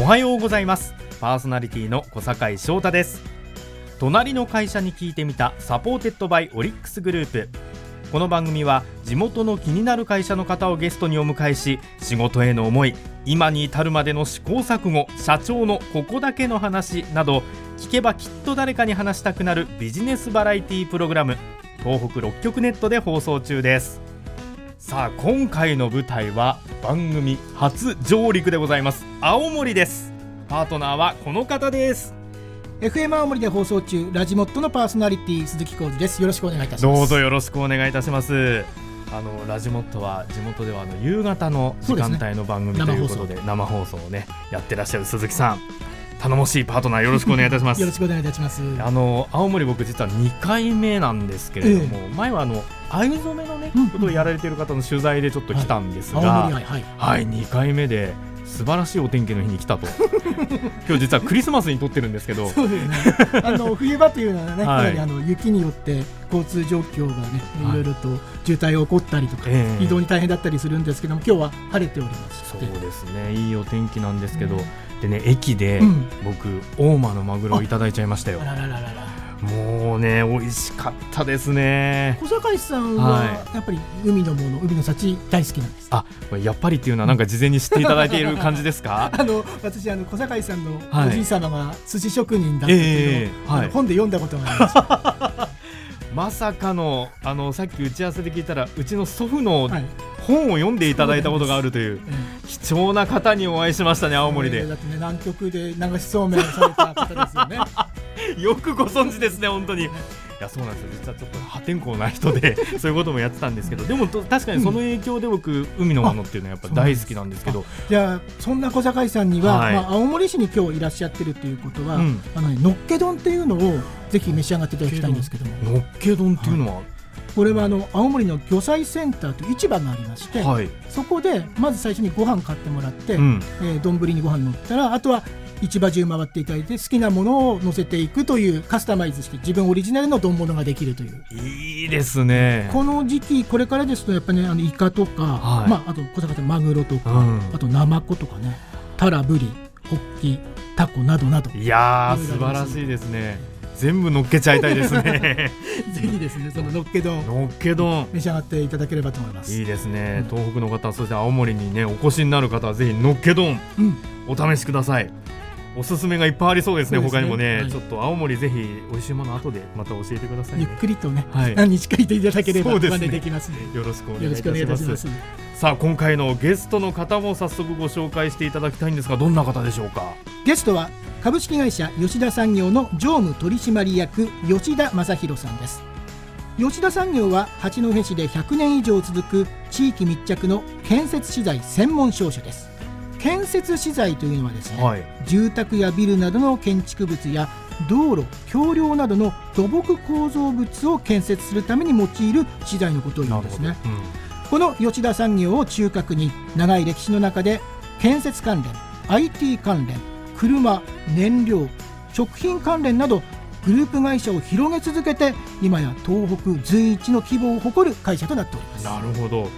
おはようございます。パーソナリティの小坂井翔太です。隣の会社に聞いてみた supported by オリックスグループ。この番組は地元の気になる会社の方をゲストにお迎えし仕事への思い今に至るまでの試行錯誤社長のここだけの話など聞けばきっと誰かに話したくなるビジネスバラエティプログラム東北6局ネットで放送中です。さあ今回の舞台は番組初上陸でございます。青森です。パートナーはこの方です。FM 青森で放送中ラジモットのパーソナリティ鈴木浩二です。よろしくお願いいたします。どうぞよろしくお願いいたします。あのラジモットは地元ではあの夕方の時間帯の番組ということで生放送をねやってらっしゃる鈴木さん頼もしいパートナーよろしくお願いいたします。よろしくお願いいたします。あの青森僕実は2回目なんですけれども、ええ、前はあの藍染めのね、うん、ことをやられている方の取材でちょっと来たんですが、はい、はい、はい、2回目で素晴らしいお天気の日に来たと。今日実はクリスマスに撮ってるんですけど。そうですね。あの冬場というのはね、はい、やはりあの雪によって交通状況がねい。ろいろと渋滞が起こったりとか、えー、移動に大変だったりするんですけども今日は晴れておりますそうですね。いいお天気なんですけど、うん、でね駅で、うん、僕大間のマグロをいただいちゃいましたよ。もうね美味しかったですね。小坂井さんはやっぱり海のもの、海の幸大好きなんですあやっぱりっていうのはなんか事前に知っていただいている感じですか？あの私あの小坂井さんのおじい様が寿司職人だったっていうのを、はい、本で読んだことがあります。まさかのあのさっき打ち合わせで聞いたらうちの祖父の本を読んでいただいたことがあるという、貴重な方にお会いしましたね青森で、だってね南極で流しそうめんされた方ですよね。よくご存知ですね本当に。いやそうなんですよ。実はちょっと破天荒な人で そういうこともやってたんですけど。でも確かにその影響で僕、海のものっていうのはやっぱ大好きなんですけど。じゃあそんな小坂井さんには、はい、まあ、青森市に今日いらっしゃってるということは、うん、あの、ね、のっけ丼っていうのをぜひ召し上がっていただきたいんですけども。のっけ丼っていうのは、はいこれはあの青森の魚菜センターという市場がありまして、はい、そこでまず最初にご飯買ってもらって丼、うん。えー、にご飯乗ったらあとは市場中回っていただいて好きなものを乗せていくというカスタマイズして自分オリジナルの丼物ができるという。いいですね。この時期これからですとやっぱねあのイカとか、はい、まあ、あと小魚マグロとか、うん、あとナマコとかねタラブリホッキタコなどなど。いやー素晴らしいですね全部乗っけちゃいたいですね。ぜひですねそののっけ丼。のっけ丼。召し上がっていただければと思います。いいですね、うん、東北の方そして青森にねお越しになる方はぜひのっけ丼、うん、お試しくださいおすすめがいっぱいありそうですね、すね。他にもね、はい、ちょっと青森ぜひ美味しいもの後でまた教えてください、ね、ゆっくりとね、はい、何日かいていただければ真似できます、ね、よろしくお願いいたします。さあ今回のゲストの方も早速ご紹介していただきたいんですがどんな方でしょうか？ゲストは株式会社吉田産業の常務取締役吉田正弘さんです。吉田産業は八戸市で100年以上続く地域密着の建設資材専門商社です建設資材というのはですね、はい、住宅やビルなどの建築物や道路橋梁などの土木構造物を建設するために用いる資材のことを言うんですね、うん、この吉田産業を中核に長い歴史の中で建設関連 IT 関連車燃料食品関連などグループ会社を広げ続けて今や東北随一の規模を誇る会社となっております。なるほど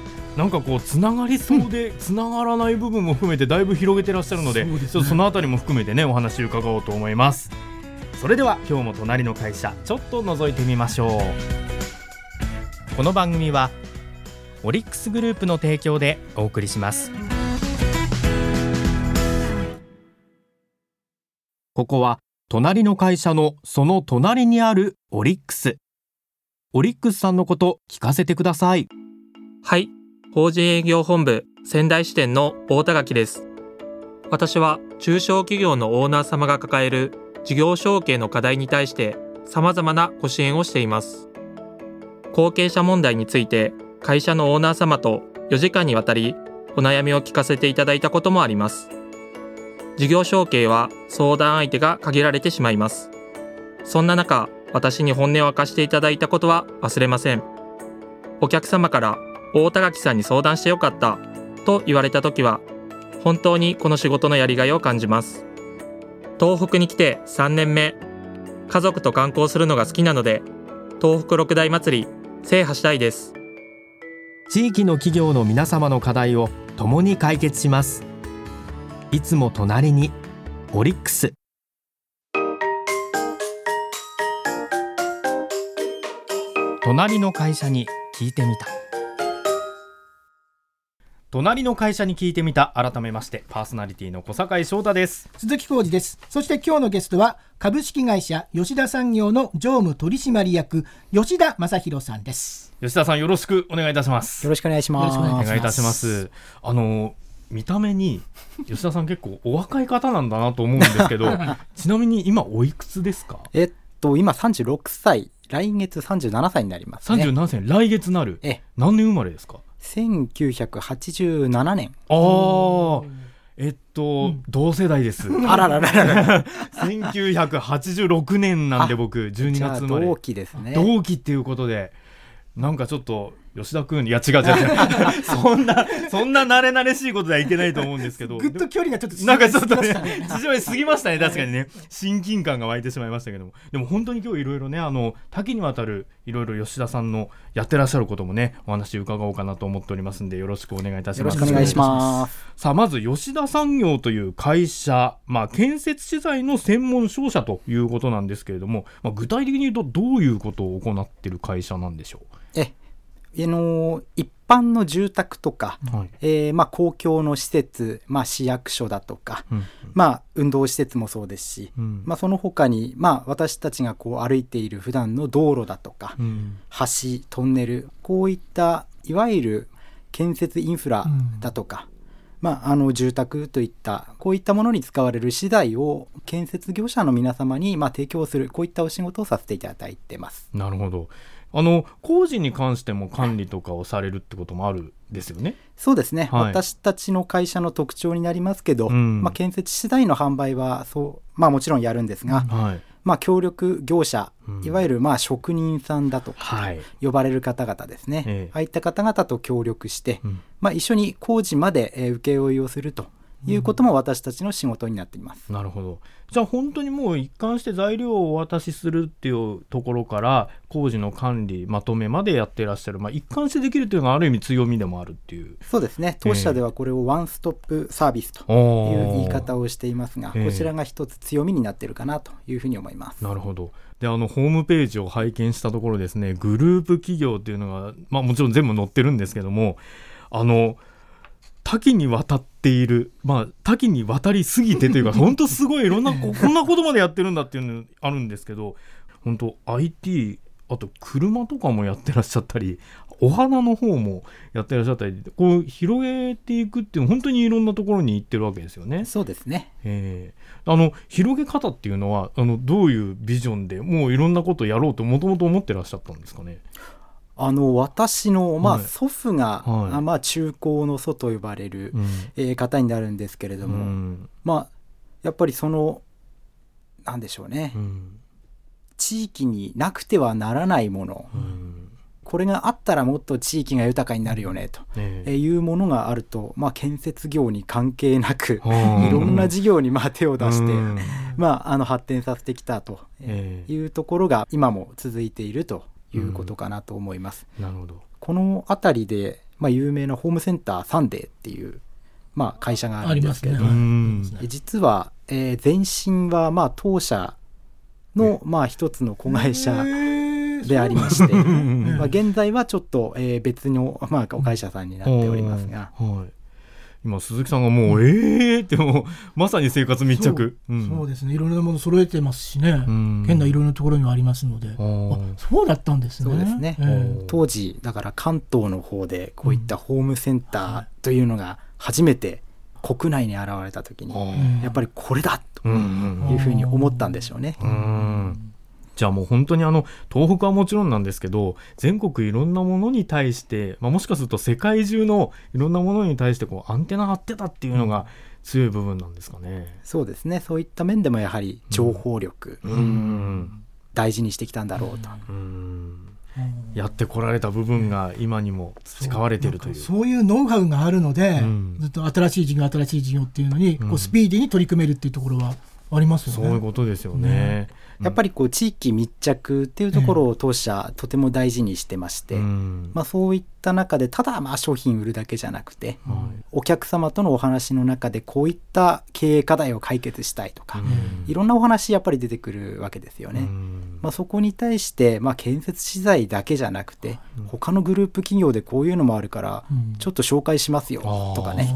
なんかこうつながりそうでつながらない部分も含めてだいぶ広げてらっしゃるので、ね、ちょっとそのあたりも含めてねお話伺おうと思います。それでは今日も隣の会社ちょっと覗いてみましょう。この番組はオリックスグループの提供でお送りします。ここは隣の会社のその隣にあるオリックス。オリックスさんのこと聞かせてください。はい法人営業本部仙台支店の大田垣です。私は中小企業のオーナー様が抱える事業承継の課題に対して様々なご支援をしています。後継者問題について会社のオーナー様と4時間にわたりお悩みを聞かせていただいたこともあります。事業承継は相談相手が限られてしまいます。そんな中、私に本音を明かしていただいたことは忘れません。お客様から大田垣さんに相談してよかったと言われた時は本当にこの仕事のやりがいを感じます。東北に来て3年目家族と観光するのが好きなので東北六大祭り制覇したいです。地域の企業の皆様の課題を共に解決します。いつも隣にオリックス。隣の会社に聞いてみた。隣の会社に聞いてみた。改めましてパーソナリティの小坂井翔太です。鈴木浩二です。そして今日のゲストは株式会社吉田産業の常務取締役吉田正弘さんです。吉田さんよろしくお願いいたします。よろしくお願いします。よろしくお願いいたします。あの見た目に吉田さん結構お若い方なんだなと思うんですけど ちなみに今おいくつですか？えっと、今36歳、来月37歳になりますね。37歳来月なる。え、何年生まれですか？1987年。ああえっと、同世代です あららららら。1986年なんで僕12じゃあ月生まれ同期ですね。同期っていうことでなんかちょっと吉田君いや違う違う そんなそんな慣れ慣れしいことではいけないと思うんですけど。ぐっと距離がちょっとなんかちょっとね縮まりました縮めすぎましたね確かにね。親近感が湧いてしまいましたけども。でも本当に今日いろいろねあの多岐にわたるいろいろ吉田さんのやってらっしゃることもねお話伺おうかなと思っておりますんでよろしくお願いいたしよろますしくお願いします。さあまず吉田産業という会社、まあ、建設資材の専門商社ということなんですけれども、まあ、具体的に言うとどういうことを行っている会社なんでしょえ、あの、一般の住宅とか、う、はい。えーまあ公共の施設、まあ市役所だとか、うんまあ運動施設もそうですし、うん。まあその他に、まあ私たちがこう歩いている普段の道路だとか、うん。橋、トンネル、こういったいわゆる建設インフラだとか、まあ、あの住宅といったこういったものに使われる資材を建設業者の皆様にまあ提供するこういったお仕事をさせていただいてます。なるほどあの工事に関しても管理とかをされるってこともあるんですよね？そうですね、はい。私たちの会社の特徴になりますけど、うん。まあ、建設資材の販売はそう、まあ、もちろんやるんですが、はい、まあ、協力業者、うん。いわゆるまあ職人さんだとかはい。呼ばれる方々ですね、ええ。ああいった方々と協力して、うん。まあ、一緒に工事までえー請負いをするということも私たちの仕事になっています。なるほど。じゃあ本当にもう一貫して材料をお渡しするっていうところから工事の管理まとめまでやってらっしゃる、まあ、一貫してできるというのがある意味強みでもあるっていう。そうですね。当社ではこれをワンストップサービスという言い方をしていますが、ええ。こちらが一つ強みになっているかなというふうに思います。なるほど。であのホームページを拝見したところですねグループ企業っていうのが、まあ、もちろん全部載ってるんですけどもあの多岐にわたっている、まあ、多岐にわたりすぎてというか 本当すごいいろんなここんなことまでやってるんだっていうのあるんですけど本当 IT あと車とかもやってらっしゃったりお花の方もやってらっしゃったりこう広げていくっていう本当にいろんなところに行ってるわけですよね。そうですねえーあの広げ方っていうのはあのどういうビジョンでもういろんなことをやろうともともと思ってらっしゃったんですかね？あの私の、まあはい。祖父が、はい。あまあ、中高の祖と呼ばれる、うん。えー方になるんですけれども、うん。まあやっぱりそのなんでしょうね、うん。地域になくてはならないもの、うん。これがあったらもっと地域が豊かになるよねと、ええ。ーいうものがあると、まあ、建設業に関係なく、ーいろんな事業にまあ手を出して、うん。まあ、あの発展させてきたとええ。いうところが今も続いているということかなと思います。なるほど。この辺りで、まあ、有名なホームセンターサンデーっていう、まあ、会社があるんですけれども、うんえ実は、えー前身はまあ当社のまあ一つの子会社でありまして、んまあ、現在はちょっとえー別のまあお会社さんになっておりますが、はい、今鈴木さんがもう、ええーってもうまさに生活密着。ん。そうですね。いろいろなもの揃えてますしね、うん。県内いろいろなところにもありますので、あそうだったんですね。そうですね、ええ。当時だから関東の方でこういったホームセンターというのが初めて国内に現れた時に、うん。やっぱりこれだとうんうんいうふうに思ったんでしょうね。うんじゃあもう本当にあの東北はもちろんなんですけど全国いろんなものに対して、まあ、もしかすると世界中のいろんなものに対してこうアンテナ張ってたっていうのが強い部分なんですかね。そうですね。そういった面でもやはり情報力、うん。大事にしてきたんだろうと、うん。やってこられた部分が今にも培われているという。そう。いうノウハウがあるので、うん。ずっと新しい事業新しい事業っていうのに、うん。こうスピーディーに取り組めるっていうところはありますよね。そういうことですよね。ねやっぱりこう地域密着っていうところを当社とても大事にしてまして、うん。まあ、そういった中でただまあ商品売るだけじゃなくて、はいお客様とのお話の中でこういった経営課題を解決したいとか、うん。いろんなお話やっぱり出てくるわけですよね。うん。まあ、そこに対して、まあ、建設資材だけじゃなくて、うん。他のグループ企業でこういうのもあるから、うん。ちょっと紹介しますよとかね。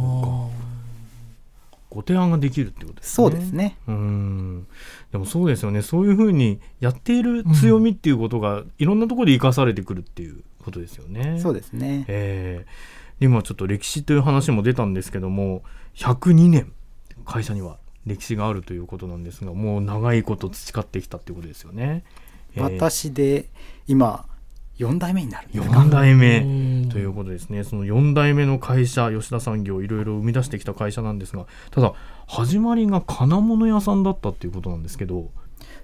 ご提案ができるってことですね。そうですね。うんでもそうですよねそういうふうにやっている強みっていうことがいろんなところで生かされてくるっていうことですよね。そうですね。えー今ちょっと歴史という話も出たんですけども102年会社には歴史があるということなんですがもう長いこと培ってきたっていうことですよね。えー私で今4代目になるんです。か4代目。うん。ということですね。その4代目の会社吉田産業いろいろ生み出してきた会社なんですがただ始まりが金物屋さんだったっていうことなんですけど、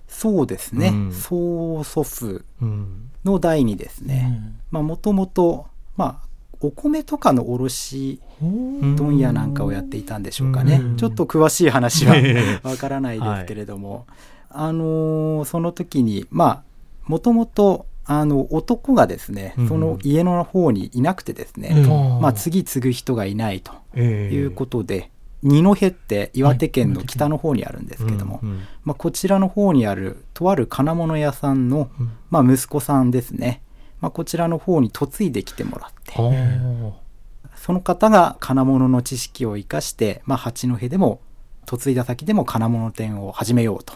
そうですね。うん。曽祖父うん。の代にですうね、ん。まあもともと、まあ、お米とかの卸問屋なんかをやっていたんでしょうかね。うん。ちょっと詳しい話はえ わからないですけれども、あのーその時にまあもともとあの男がですね、うんその家の方にいなくてですね、うん。まあ、次継ぐ人がいないとえいうことで、二戸って岩手県の北の方にあるんですけども、うんうん。まあ、こちらの方にあるとある金物屋さんの、うん。まあ、息子さんですね、まあ、こちらの方に嫁いできてもらってはその方が金物の知識を生かして、まあ、八戸でも嫁いだ先でも金物店を始めようと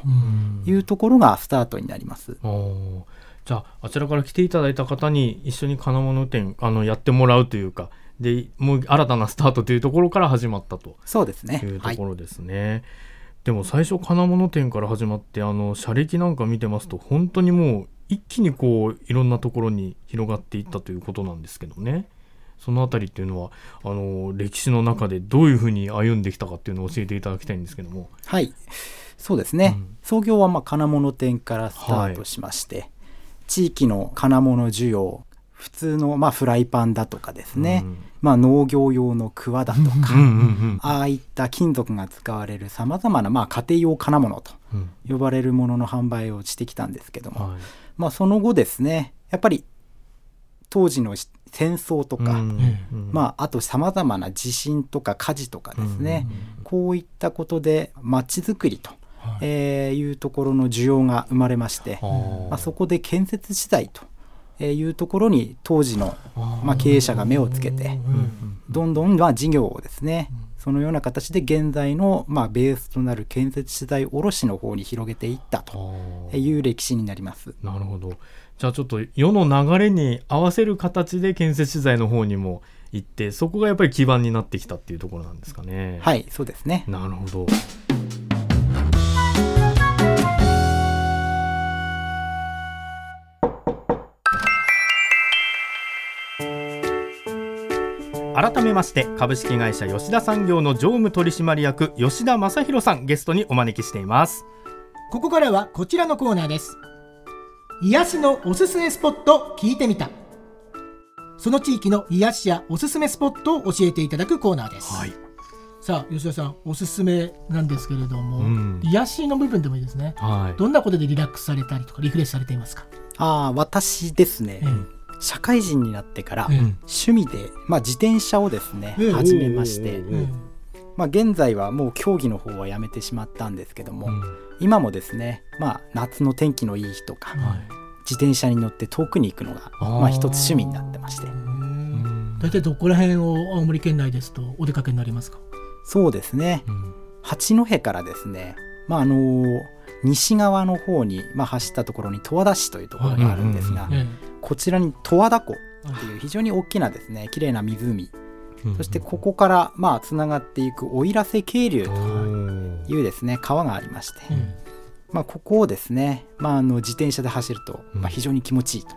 いうところがスタートになります。あ。ーじゃああちらから来ていただいた方に一緒に金物店あのやってもらうというかでもう新たなスタートというところから始まったとそうですねいう。とはいころですね。でも最初金物店から始まってあの車歴なんか見てますと本当にもう一気にこういろんなところに広がっていったということなんですけどねそのあたりっていうのはあの歴史の中でどういうふうに歩んできたかっていうのを教えていただきたいんですけども。はい。そうですね。うん創業はまあ金物店からスタートしまして、地域の金物需要、普通のまあフライパンだとかですね、うん。まあ農業用の桑だとか、うんうんああいった金属が使われるさまざまなまあ家庭用金物とうん。呼ばれるものの販売をしてきたんですけども、はい。まあその後ですね、やっぱり当時の戦争とか、うんうんまああとさまざまな地震とか火事とかですね、こういったことで街づくりと、はいえーいうところの需要が生まれまして、まあ、そこで建設資材というところに当時の、まあ、経営者が目をつけてうんどんどんまあ事業をですねそのような形で現在のまあベースとなる建設資材卸の方に広げていったという歴史になります。なるほどじゃあちょっと世の流れに合わせる形で建設資材の方にも行ってそこがやっぱり基盤になってきたっていうところなんですかね。はい、そうですね。なるほど。改めまして株式会社吉田産業の常務取締役吉田正弘さんゲストにお招きしています。ここからはこちらのコーナーです。癒しのおすすめスポット聞いてみた。その地域の癒しやおすすめスポットを教えていただくコーナーです、はい。さあ吉田さんおすすめなんですけれども、うん。癒しの部分でもいいですね。はい。どんなことでリラックスされたりとかリフレッシュされていますか、ああ、私ですね、え社会人になってからええ趣味で、まあ、自転車をですね、ええ始めまして、まあ、現在はもう競技の方はやめてしまったんですけども、うん。今もですね、まあ、夏の天気のいい日とか、はい。自転車に乗って遠くに行くのがまあ、一つ趣味になってまして。うん。大体どこら辺を青森県内ですとお出かけになりますか、そうですね。うん。八戸からですね、まああの西側の方に、まあ、走ったところに十和田市というところがあるんですが、こちらに十和田湖っていう非常に大きなですね綺麗な湖。うんそしてここからまあつながっていく奥入瀬渓流おとーいうですね川がありまして、まあ、ここをですね、まあ、あの自転車で走ると、まあ、非常に気持ちいいと、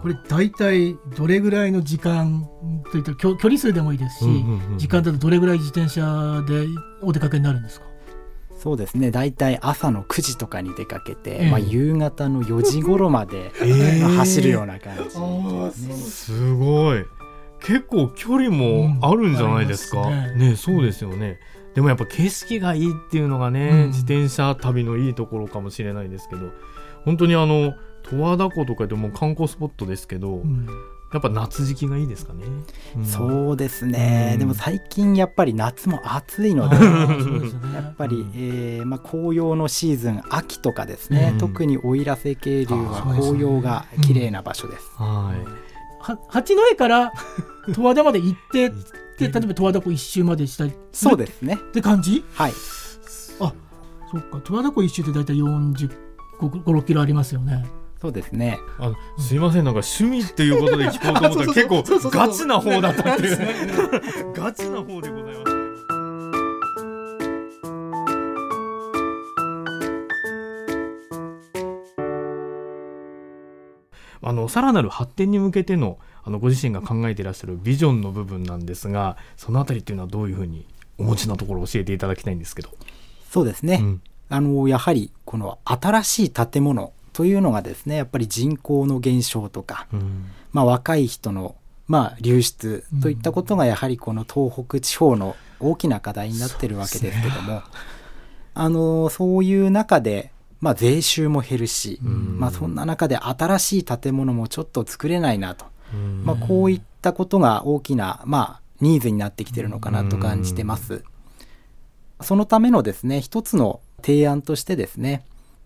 これ大体どれぐらいの時間といったら距距離数でもいいですし、時間だとどれぐらい自転車でお出かけになるんですか？そうですね。大体朝の9時とかに出かけて、ええまあ、夕方の4時頃まで、走るような感じ。ですね。すごい。結構距離もあるんじゃないですか、うんね。ねそうですよね。でもやっぱ景色がいいっていうのがね、うん。自転車旅のいいところかもしれないですけど本当にあの十和田湖とかでも観光スポットですけど、うんやっぱ夏時期がいいですかね。うん。そうですね、うん。でも最近やっぱり夏も暑いので やっぱり、うん。えーまあ、紅葉のシーズン秋とかですね、うん。特に奥入瀬渓流は紅葉が綺麗な場所です。はい。は八戸から十和田まで行ってで例えば十和田湖一周までしたりそうですね。って感じ？はい。そっか。十和田湖一周って大体40 5 6キロありますよねそうですね。あのすいませんなんか趣味っていうことで聞こうと思ったら結構ガチな方だったっていう。ガチな方でございます。あのさらなる発展に向けてのあのご自身が考えていらっしゃるビジョンの部分なんですがそのあたりっていうのはどういうふうにお持ちなところを教えていただきたいんですけど。そうですね、うん。あのやはりこの新しい建物というのがですねやっぱり人口の減少とか、うん。まあ、若い人の、まあ、流出といったことがやはりこの東北地方の大きな課題になってるわけですけども、あのそういう中で、まあ、税収も減るし、うん。まあ、そんな中で新しい建物もちょっと作れないなと、うん。まあ、こういったことが大きな、まあ、ニーズになってきてるのかなと感じてます。そのためのですね一つの提案としてですね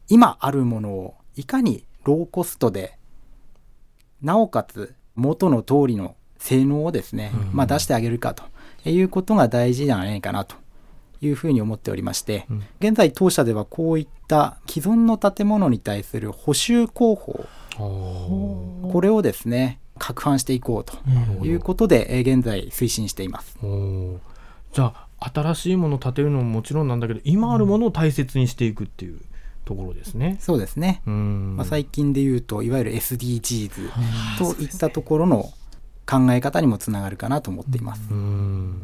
今あるものをいかにローコストでなおかつ元の通りの性能をですね、うん。まあ、出してあげるかということが大事じゃないかなと。いうふうに思っておりまして、うん。現在当社ではこういった既存の建物に対する補修工法これをですね拡販していこうとうんいうことで、えー現在推進しています。じゃあ新しいものを建てるのももちろんなんだけど今あるものを大切にしていくっていうところですね。そうですね。うんまあ、最近で言うといわゆる SDGs といったところの考え方にもつながるかなと思っています。うん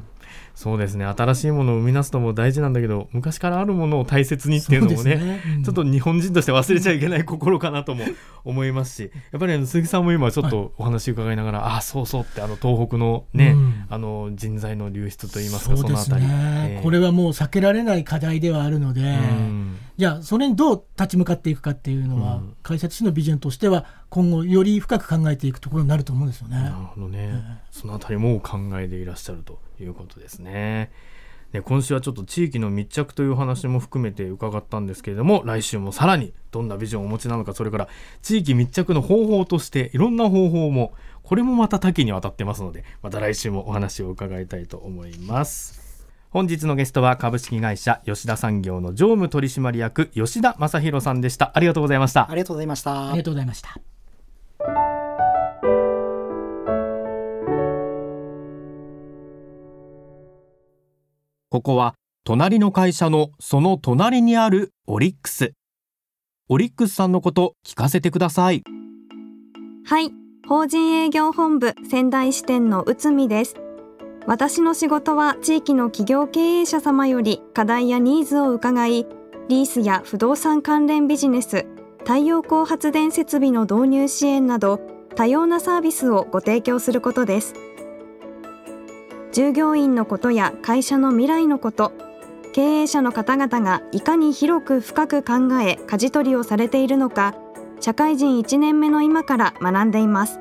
そうですね。新しいものを生み出すのも大事なんだけど昔からあるものを大切にっていうのもねすね。うん。ちょっと日本人として忘れちゃいけない心かなとも思いますしやっぱりあの鈴木さんも今ちょっとお話伺いながら、ああそうそうってあの東北のね、うん。あの人材の流出といいますかそうですそのあたり、ね、ええ。これはもう避けられない課題ではあるので、うん。じゃあそれにどう立ち向かっていくかっていうのは、うん。会社としてのビジョンとしては今後より深く考えていくところになると思うんですよね。なるほどね、そのあたりも考えていらっしゃるということですね。で今週はちょっと地域の密着という話も含めて伺ったんですけれども来週もさらにどんなビジョンをお持ちなのかそれから地域密着の方法としていろんな方法もこれもまた多岐にわたってますのでまた来週もお話を伺いたいと思います。本日のゲストは株式会社吉田産業の常務取締役吉田正弘さんでしたありがとうございましたありがとうございました。ありがとうございました。ここは隣の会社のその隣にあるオリックス。オリックスさんのこと聞かせてください。はい、法人営業本部仙台支店の内海です。私の仕事は地域の企業経営者様より課題やニーズを伺い、リースや不動産関連ビジネス、太陽光発電設備の導入支援など多様なサービスをご提供することです。従業員のことや会社の未来のこと、経営者の方々がいかに広く深く考え舵取りをされているのか、社会人1年目の今から学んでいます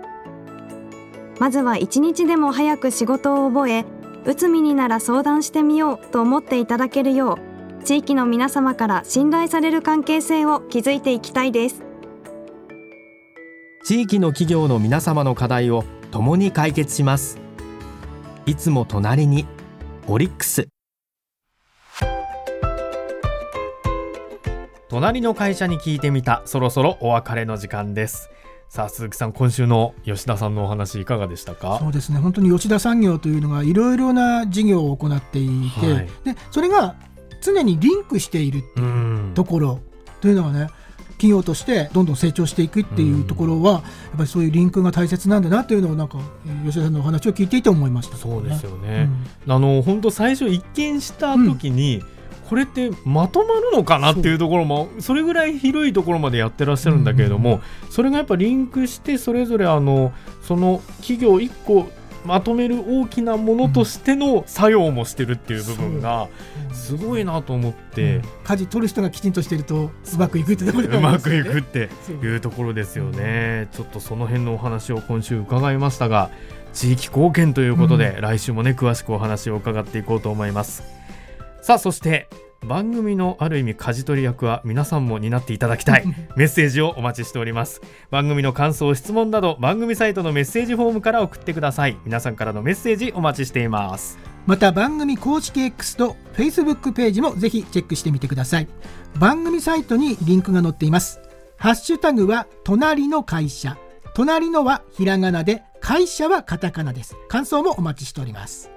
まずは一日でも早く仕事を覚え内海になら相談してみようと思っていただけるよう地域の皆様から信頼される関係性を築いていきたいです地域の企業の皆様の課題を共に解決します。いつも隣にオリックス。隣の会社に聞いてみたそろそろお別れの時間です。さあ鈴木さん今週の吉田さんのお話いかがでしたか？そうですね本当に吉田産業というのがいろいろな事業を行っていて、はいでそれが常にリンクしているうんところというのはね企業としてどんどん成長していくっていうところは、やっぱりそういうリンクが大切なんだなっていうのをなんかえー吉田さんのお話を聞いていて思いました、そうですようね。んあの本当最初一見した時に、これってまとまるのかなっていうところもそれぐらい広いところまでやってらっしゃるんだけれども、それがやっぱリンクしてそれぞれあのその企業一個まとめる大きなものとしての作用もしてるっていう部分がすごいなと思って、舵取る人がきちんとしてるとうまくいくってところで、ね、うまくいくっていうところですよね。ちょっとその辺のお話を今週伺いましたが地域貢献ということで、うん、来週もね詳しくお話を伺っていこうと思います。さあそして番組のある意味舵取り役は皆さんも担っていただきたい。メッセージをお待ちしております。番組の感想質問など番組サイトのメッセージフォームから送ってください。皆さんからのメッセージお待ちしています。また番組公式 X と Facebook ページもぜひチェックしてみてください。番組サイトにリンクが載っています。ハッシュタグは隣の会社。隣のはひらがなで会社はカタカナです。感想もお待ちしております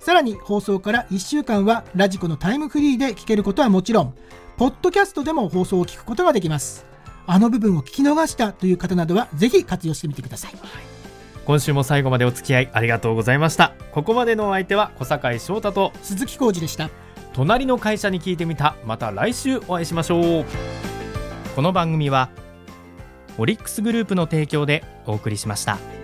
さらに放送から1週間はラジコのタイムフリーで聞けることはもちろん、ポッドキャストでも放送を聞くことができます。あの部分を聞き逃したという方などはぜひ活用してみてください。今週も最後までお付き合いありがとうございました。ここまでのお相手は小坂井翔太と鈴木浩二でした。隣の会社に聞いてみた。また来週お会いしましょう。この番組はオリックスグループの提供でお送りしました。